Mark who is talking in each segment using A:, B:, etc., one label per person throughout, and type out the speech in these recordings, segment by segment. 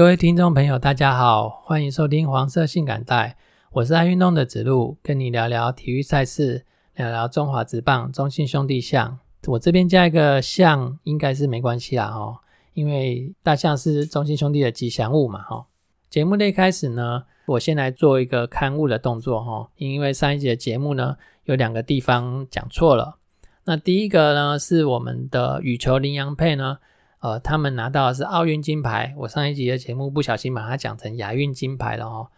A: 各位听众朋友，大家好，欢迎收听黄色性感带，我是爱运动的子路，跟你聊聊体育赛事，聊聊中华职棒中信兄弟象。我这边加一个象，应该是没关系啦哈，因为大象是中信兄弟的吉祥物嘛哈。节目的一开始呢，我先来做一个刊物的动作哈，因为上一集的节目呢，有两个地方讲错了。那第一个呢，是我们的羽球羚羊配呢。呃，他们拿到的是奥运金牌。我上一集的节目不小心把它讲成亚运金牌了哦。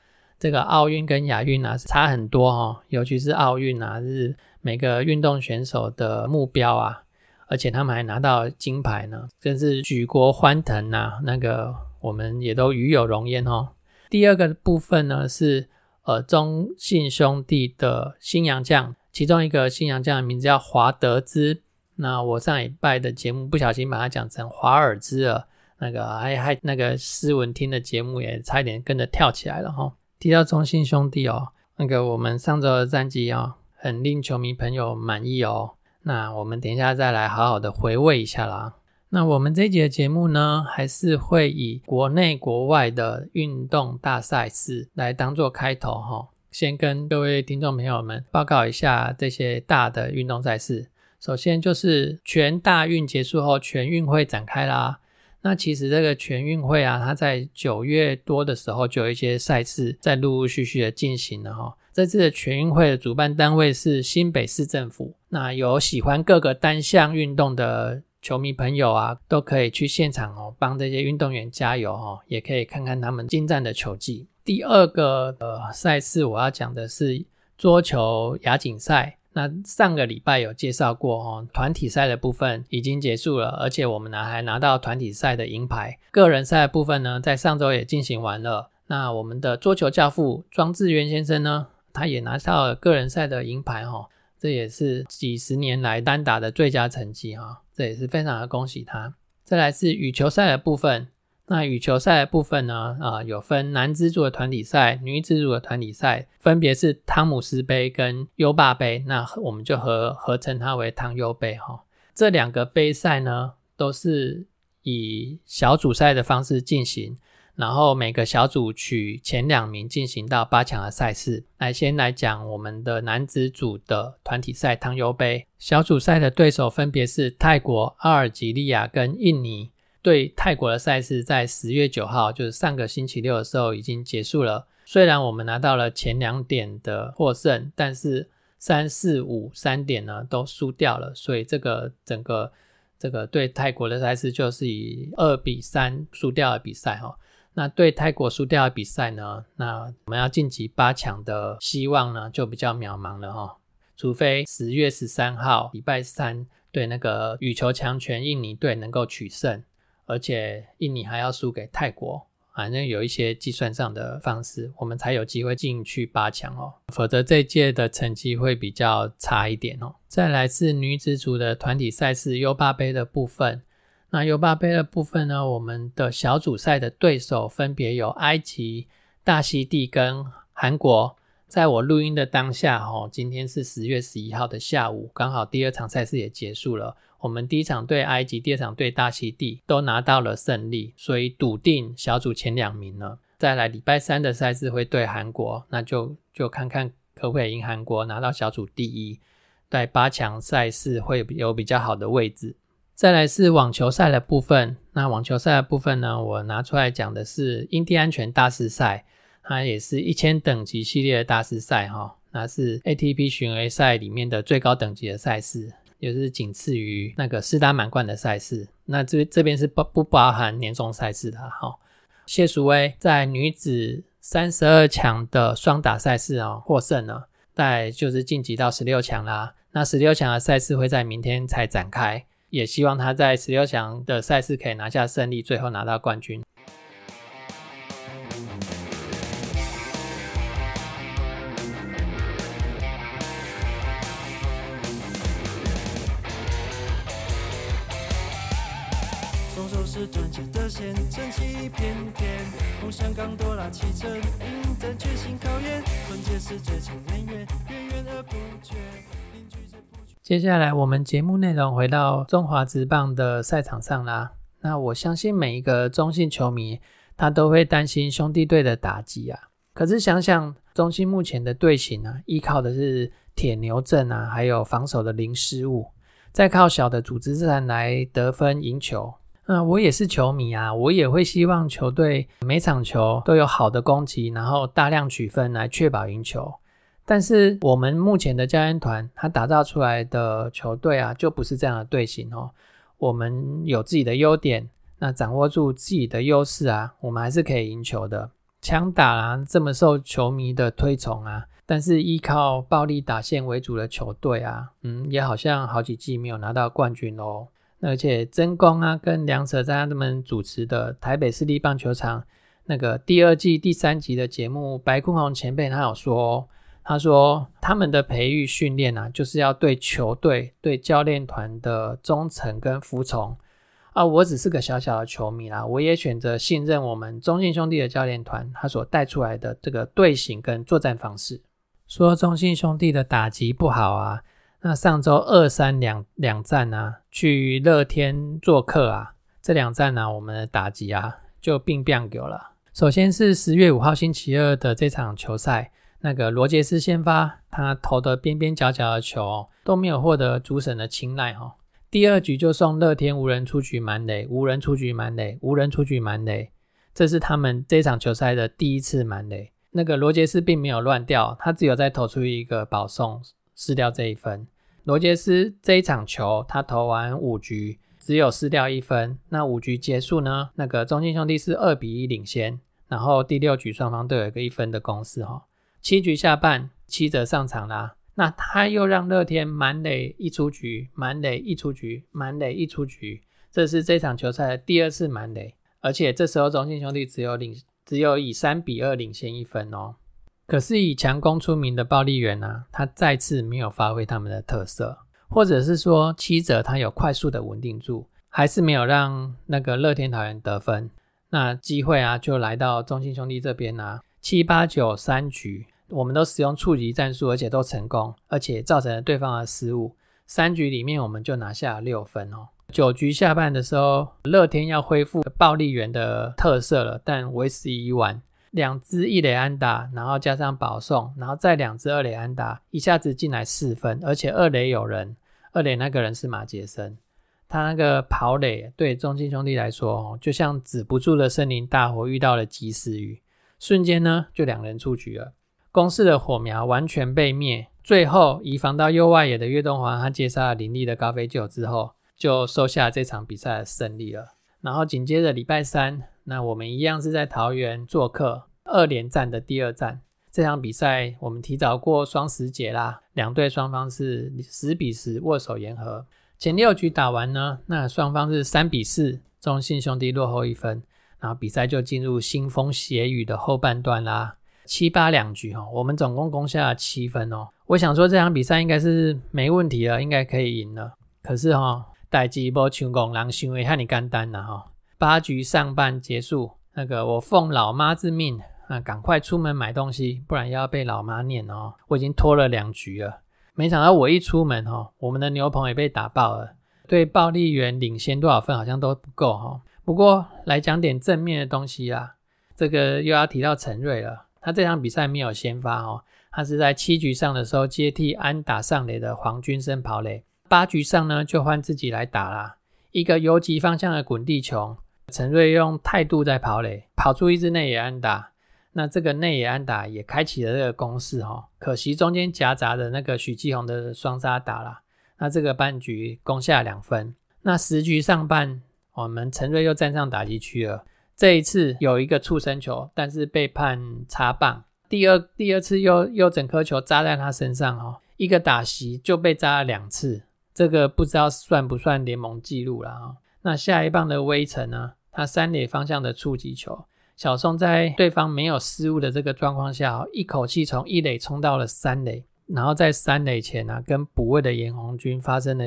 A: 这个奥运跟亚运啊差很多哦，尤其是奥运啊是每个运动选手的目标啊，而且他们还拿到金牌呢，真是举国欢腾呐。那个我们也都与有荣焉哦。第二个部分呢是呃中信兄弟的新洋将，其中一个新洋将的名字叫华德兹。那我上礼拜的节目不小心把它讲成华尔兹了，那个还还那个斯文听的节目也差一点跟着跳起来了哈。提到中信兄弟哦，那个我们上周的战绩哦，很令球迷朋友满意哦。那我们等一下再来好好的回味一下啦。那我们这一节的节目呢，还是会以国内国外的运动大赛事来当做开头哈。先跟各位听众朋友们报告一下这些大的运动赛事。首先就是全大运结束后，全运会展开啦。那其实这个全运会啊，它在九月多的时候就有一些赛事在陆陆续续的进行了哈。这次的全运会的主办单位是新北市政府。那有喜欢各个单项运动的球迷朋友啊，都可以去现场哦，帮这些运动员加油哦，也可以看看他们精湛的球技。第二个呃赛事我要讲的是桌球亚锦赛。那上个礼拜有介绍过哦，团体赛的部分已经结束了，而且我们呢还拿到团体赛的银牌。个人赛的部分呢，在上周也进行完了。那我们的桌球教父庄志渊先生呢，他也拿到了个人赛的银牌哈，这也是几十年来单打的最佳成绩哈，这也是非常的恭喜他。再来是羽球赛的部分。那羽球赛的部分呢？啊，有分男子组的团体赛、女子组的团体赛，分别是汤姆斯杯跟优霸杯。那我们就合合称它为汤优杯哈。这两个杯赛呢，都是以小组赛的方式进行，然后每个小组取前两名进行到八强的赛事。来，先来讲我们的男子组的团体赛汤优杯，小组赛的对手分别是泰国、阿尔及利亚跟印尼。对泰国的赛事，在十月九号，就是上个星期六的时候已经结束了。虽然我们拿到了前两点的获胜，但是三四五三点呢都输掉了，所以这个整个这个对泰国的赛事就是以二比三输掉的比赛哈。那对泰国输掉的比赛呢，那我们要晋级八强的希望呢就比较渺茫了哈。除非十月十三号礼拜三对那个羽球强权印尼队能够取胜。而且印尼还要输给泰国，反正有一些计算上的方式，我们才有机会进去八强哦。否则这届的成绩会比较差一点哦。再来是女子组的团体赛事优霸杯的部分。那优霸杯的部分呢，我们的小组赛的对手分别有埃及、大溪地跟韩国。在我录音的当下，哦，今天是十月十一号的下午，刚好第二场赛事也结束了。我们第一场对埃及，第二场对大溪地都拿到了胜利，所以笃定小组前两名了。再来礼拜三的赛事会对韩国，那就就看看可不可以赢韩国拿到小组第一，在八强赛事会有比较好的位置。再来是网球赛的部分，那网球赛的部分呢，我拿出来讲的是印第安全大师赛。它也是一千等级系列的大师赛哈，那是 ATP 巡回赛里面的最高等级的赛事，也是仅次于那个四大满贯的赛事。那这这边是不不包含年终赛事的哈。谢淑薇在女子三十二强的双打赛事啊获胜了，在就是晋级到十六强啦。那十六强的赛事会在明天才展开，也希望她在十六强的赛事可以拿下胜利，最后拿到冠军。接下来，我们节目内容回到中华职棒的赛场上啦。那我相信每一个中信球迷，他都会担心兄弟队的打击啊。可是想想中信目前的队形啊，依靠的是铁牛阵啊，还有防守的零失误，再靠小的组织战来得分赢球。那我也是球迷啊，我也会希望球队每场球都有好的攻击，然后大量取分来确保赢球。但是我们目前的教练团，他打造出来的球队啊，就不是这样的队形哦。我们有自己的优点，那掌握住自己的优势啊，我们还是可以赢球的。强打啊，这么受球迷的推崇啊，但是依靠暴力打线为主的球队啊，嗯，也好像好几季没有拿到冠军哦。而且真光啊，跟梁哲在他们主持的台北市立棒球场那个第二季第三集的节目，白坤宏前辈他有说，他说他们的培育训练啊，就是要对球队、对教练团的忠诚跟服从啊。我只是个小小的球迷啦，我也选择信任我们中信兄弟的教练团，他所带出来的这个队形跟作战方式。说中信兄弟的打击不好啊。那上周二三两两站啊，去乐天做客啊，这两站呢，我们的打击啊就并变有了。首先是十月五号星期二的这场球赛，那个罗杰斯先发，他投的边边角角的球都没有获得主审的青睐哈。第二局就送乐天无人出局满垒，无人出局满垒，无人出局满垒，这是他们这场球赛的第一次满垒。那个罗杰斯并没有乱掉，他只有再投出一个保送，失掉这一分。罗杰斯这一场球，他投完五局，只有失掉一分。那五局结束呢？那个中信兄弟是二比一领先。然后第六局双方都有一个一分的攻势哈。七局下半，七折上场啦。那他又让乐天满垒一出局，满垒一出局，满垒一出局。这是这场球赛的第二次满垒，而且这时候中信兄弟只有领，只有以三比二领先一分哦。可是以强攻出名的暴力员呢，他再次没有发挥他们的特色，或者是说七者他有快速的稳定住，还是没有让那个乐天桃园得分。那机会啊就来到中信兄弟这边啊，七八九三局我们都使用触及战术，而且都成功，而且造成了对方的失误。三局里面我们就拿下六分哦。九局下半的时候，乐天要恢复暴力员的特色了，但为时已晚。两支一垒安打，然后加上保送，然后再两支二垒安打，一下子进来四分，而且二垒有人，二垒那个人是马杰森，他那个跑垒对中信兄弟来说，哦就像止不住的森林大火遇到了及时雨，瞬间呢就两人出局了，攻势的火苗完全被灭。最后移防到右外野的岳东华，他接杀了林立的高飞球之后，就收下这场比赛的胜利了。然后紧接着礼拜三。那我们一样是在桃园做客二连战的第二战，这场比赛我们提早过双十节啦，两队双方是十比十握手言和。前六局打完呢，那双方是三比四，中信兄弟落后一分，然后比赛就进入腥风血雨的后半段啦。七八两局哈，我们总共攻下了七分哦。我想说这场比赛应该是没问题了，应该可以赢了。可是哈，代志无像工人想的遐尼简单了哈。八局上半结束，那个我奉老妈之命，那赶快出门买东西，不然要被老妈念哦。我已经拖了两局了，没想到我一出门哈，我们的牛棚也被打爆了。对暴力员领先多少分好像都不够哈。不过来讲点正面的东西啊，这个又要提到陈瑞了。他这场比赛没有先发哦，他是在七局上的时候接替安打上垒的黄军生跑垒，八局上呢就换自己来打啦，一个游击方向的滚地球。陈瑞用态度在跑垒，跑出一支内野安打。那这个内野安打也开启了这个攻势哈。可惜中间夹杂的那个许继宏的双杀打了，那这个半局攻下两分。那十局上半，我们陈瑞又站上打击区了。这一次有一个触身球，但是被判插棒。第二第二次又又整颗球扎在他身上哈，一个打席就被扎了两次，这个不知道算不算联盟纪录了啊。那下一棒的微尘呢？他三垒方向的触击球，小宋在对方没有失误的这个状况下，一口气从一垒冲到了三垒，然后在三垒前呢，跟补位的严红军发生了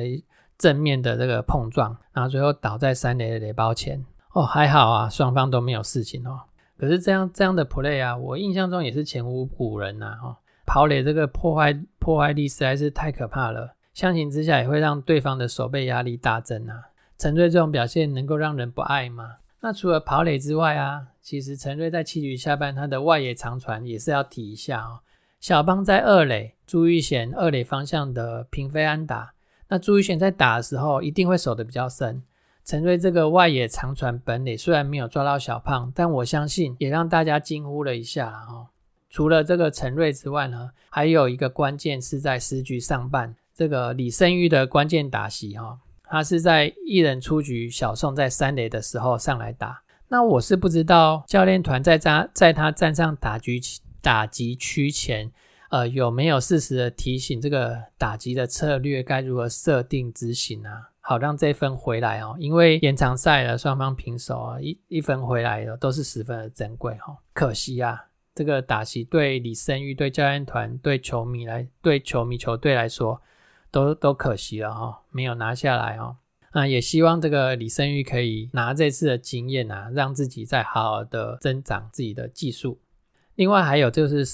A: 正面的这个碰撞，然后最后倒在三垒的垒包前。哦，还好啊，双方都没有事情哦。可是这样这样的 play 啊，我印象中也是前无古人呐。哈，跑垒这个破坏破坏力实在是太可怕了，相形之下也会让对方的守备压力大增啊。陈瑞这种表现能够让人不爱吗？那除了跑垒之外啊，其实陈瑞在七局下半他的外野长传也是要提一下哦。小邦在二垒，朱玉贤二垒方向的平飞安打。那朱玉贤在打的时候一定会守得比较深。陈瑞这个外野长传本垒虽然没有抓到小胖，但我相信也让大家惊呼了一下哈。除了这个陈瑞之外呢，还有一个关键是在十局上半，这个李胜玉的关键打席哈，他是在一人出局，小宋在三垒的时候上来打。那我是不知道教练团在他在他站上打局打击区前。呃，有没有适时的提醒这个打击的策略该如何设定执行啊？好让这一分回来哦，因为延长赛了，双方平手啊，一一分回来了都是十分的珍贵哈。可惜啊，这个打席对李胜玉、对教练团、对球迷来、对球迷球队来说，都都可惜了哈，没有拿下来哦。那也希望这个李胜玉可以拿这次的经验啊，让自己再好好的增长自己的技术。另外还有就是。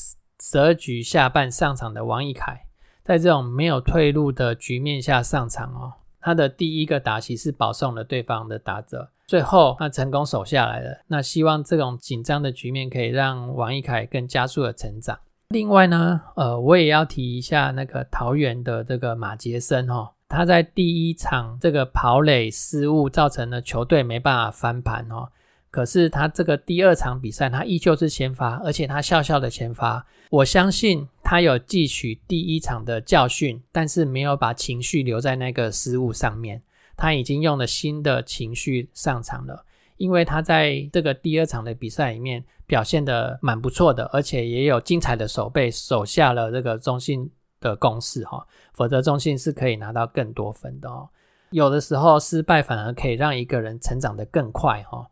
A: 十二局下半上场的王义凯，在这种没有退路的局面下上场哦，他的第一个打席是保送了对方的打者，最后他成功守下来了。那希望这种紧张的局面可以让王义凯更加速的成长。另外呢，呃，我也要提一下那个桃园的这个马杰森哈，他在第一场这个跑垒失误造成了球队没办法翻盘哦。可是他这个第二场比赛，他依旧是先发，而且他笑笑的先发。我相信他有汲取第一场的教训，但是没有把情绪留在那个失误上面。他已经用了新的情绪上场了，因为他在这个第二场的比赛里面表现的蛮不错的，而且也有精彩的手背守下了这个中信的攻势哈。否则中信是可以拿到更多分的哦。有的时候失败反而可以让一个人成长的更快哈。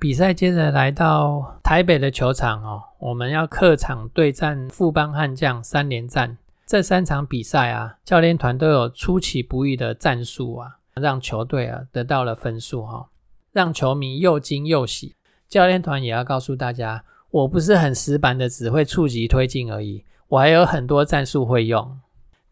A: 比赛接着来到台北的球场哦，我们要客场对战富邦悍将三连战。这三场比赛啊，教练团都有出其不意的战术啊，让球队啊得到了分数哈，让球迷又惊又喜。教练团也要告诉大家，我不是很死板的，只会触及推进而已，我还有很多战术会用。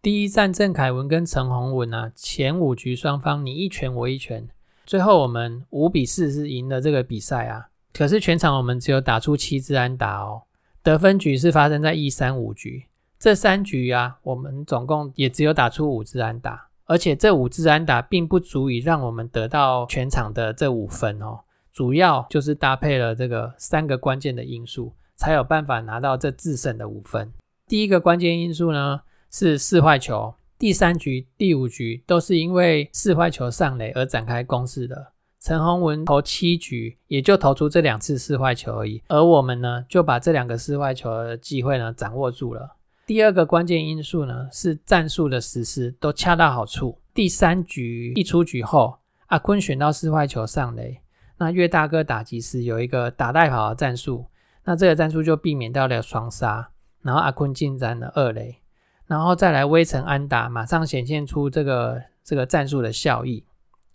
A: 第一战郑凯文跟陈宏文啊，前五局双方你一拳我一拳。最后我们五比四是赢了这个比赛啊，可是全场我们只有打出七支安打哦，得分局是发生在一三五局，这三局啊，我们总共也只有打出五支安打，而且这五支安打并不足以让我们得到全场的这五分哦，主要就是搭配了这个三个关键的因素，才有办法拿到这制胜的五分。第一个关键因素呢是四坏球。第三局、第五局都是因为四坏球上垒而展开攻势的。陈宏文投七局，也就投出这两次四坏球而已，而我们呢，就把这两个四坏球的机会呢掌握住了。第二个关键因素呢，是战术的实施都恰到好处。第三局一出局后，阿坤选到四坏球上垒，那岳大哥打击时有一个打带跑的战术，那这个战术就避免掉了双杀，然后阿坤进占了二垒。然后再来微尘安打，马上显现出这个这个战术的效益。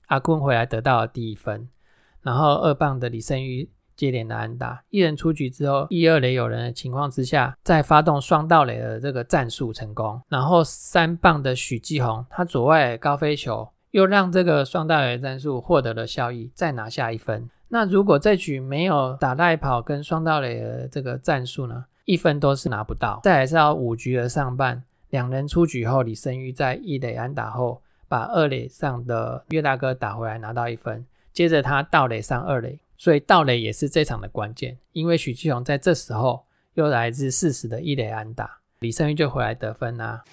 A: 阿坤回来得到了第一分，然后二棒的李胜玉接连的安打，一人出局之后，一二垒有人的情况之下，再发动双盗垒的这个战术成功。然后三棒的许继宏，他左外高飞球又让这个双盗垒战术获得了效益，再拿下一分。那如果这局没有打带跑跟双盗垒的这个战术呢，一分都是拿不到。再来是要五局的上半。两人出局后，李胜玉在一垒安打后，把二垒上的岳大哥打回来，拿到一分。接着他盗垒上二垒，所以盗垒也是这场的关键。因为许继雄在这时候又来自四十的一垒安打，李胜玉就回来得分啦。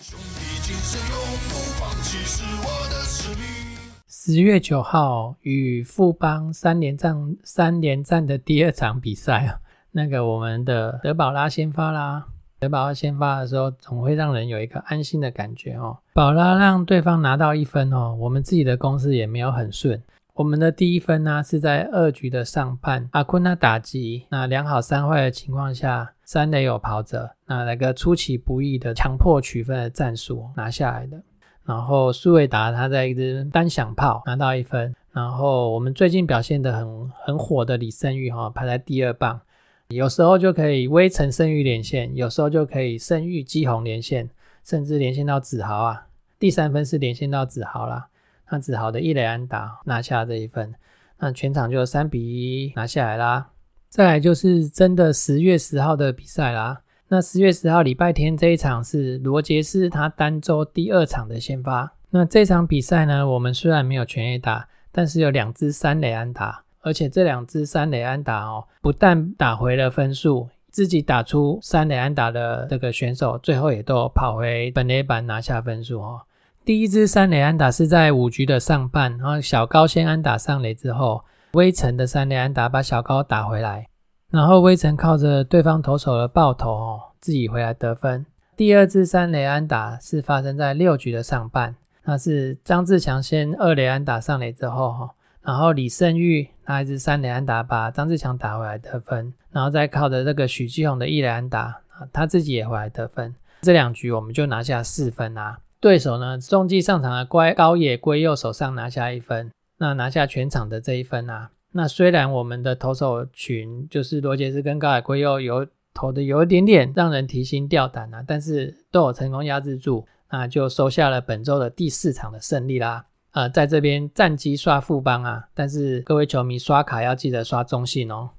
A: 十月九号与富邦三连战三连战的第二场比赛啊，那个我们的德保拉先发啦。德保拉先发的时候，总会让人有一个安心的感觉哦。宝拉让对方拿到一分哦，我们自己的攻势也没有很顺。我们的第一分呢是在二局的上半，阿坤那打击，那良好三坏的情况下，三垒有跑者，那来个出其不意的强迫取分的战术拿下来的。然后苏伟达他在一支单响炮拿到一分。然后我们最近表现的很很火的李胜玉哈排在第二棒。有时候就可以微成胜玉连线，有时候就可以胜玉基红连线，甚至连线到子豪啊。第三分是连线到子豪啦，那子豪的一垒安打拿下这一分。那全场就三比一拿下来啦。再来就是真的十月十号的比赛啦。那十月十号礼拜天这一场是罗杰斯他单周第二场的先发。那这场比赛呢，我们虽然没有全 A 打，但是有两支三垒安打，而且这两支三垒安打哦，不但打回了分数，自己打出三垒安打的这个选手，最后也都跑回本垒板拿下分数哦。第一支三垒安打是在五局的上半，然后小高先安打上垒之后，微城的三垒安打把小高打回来。然后威城靠着对方投手的爆头哦，自己回来得分。第二支三雷安打是发生在六局的上半，那是张志强先二雷安打上垒之后哈，然后李胜玉拿一支三雷安打把张志强打回来得分，然后再靠着这个许继宏的一雷安打啊，他自己也回来得分。这两局我们就拿下四分啊。对手呢，中继上场的乖高野归右手上拿下一分，那拿下全场的这一分啊。那虽然我们的投手群就是罗杰斯跟高海龟又有投的有一点点让人提心吊胆啊，但是都有成功压制住，那就收下了本周的第四场的胜利啦。呃，在这边战绩刷副帮啊，但是各位球迷刷卡要记得刷中信哦。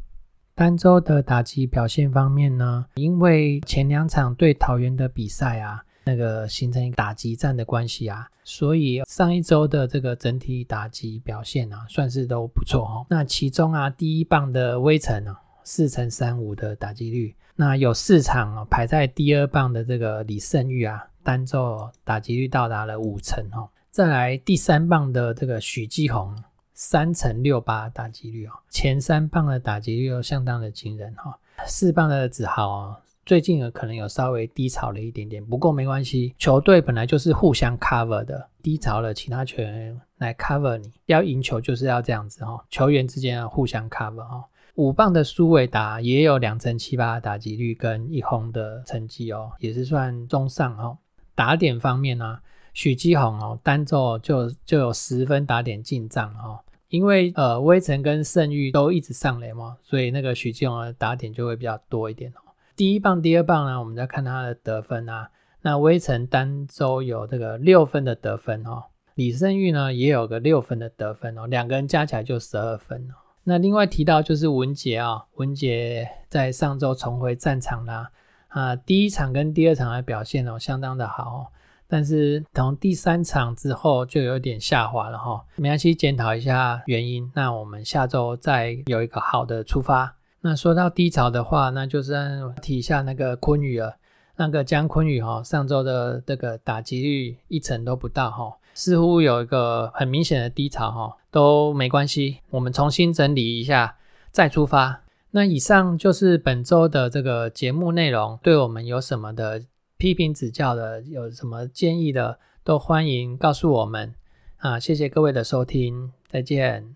A: 单周的打击表现方面呢，因为前两场对桃园的比赛啊。那个形成一个打击战的关系啊，所以上一周的这个整体打击表现啊，算是都不错哦。那其中啊，第一棒的微城啊，四乘三五的打击率，那有四场哦，排在第二棒的这个李胜玉啊，单周打击率到达了五成哦。再来第三棒的这个许继宏，三乘六八打击率哦，前三棒的打击率又相当的惊人哈。四棒的子豪哦。最近可能有稍微低潮了一点点，不过没关系，球队本来就是互相 cover 的，低潮了，其他球员来 cover 你，要赢球就是要这样子哈，球员之间要互相 cover 哈。五棒的苏伟达也有两成七八的打击率跟一轰的成绩哦，也是算中上哦。打点方面呢，许基宏哦单周就就有十分打点进账哦，因为呃威城跟盛玉都一直上垒嘛，所以那个许基宏的打点就会比较多一点哦。第一棒、第二棒呢，我们再看他的得分啊。那威城单周有这个六分的得分哦，李胜玉呢也有个六分的得分哦，两个人加起来就十二分哦。那另外提到就是文杰啊，文杰在上周重回战场啦啊，第一场跟第二场的表现哦相当的好，哦但是从第三场之后就有点下滑了哈。没关系，检讨一下原因，那我们下周再有一个好的出发。那说到低潮的话，那就是提一下那个昆宇了。那个江昆宇哈，上周的这个打击率一成都不到哈，似乎有一个很明显的低潮哈，都没关系，我们重新整理一下再出发。那以上就是本周的这个节目内容，对我们有什么的批评指教的，有什么建议的，都欢迎告诉我们啊！谢谢各位的收听，再见。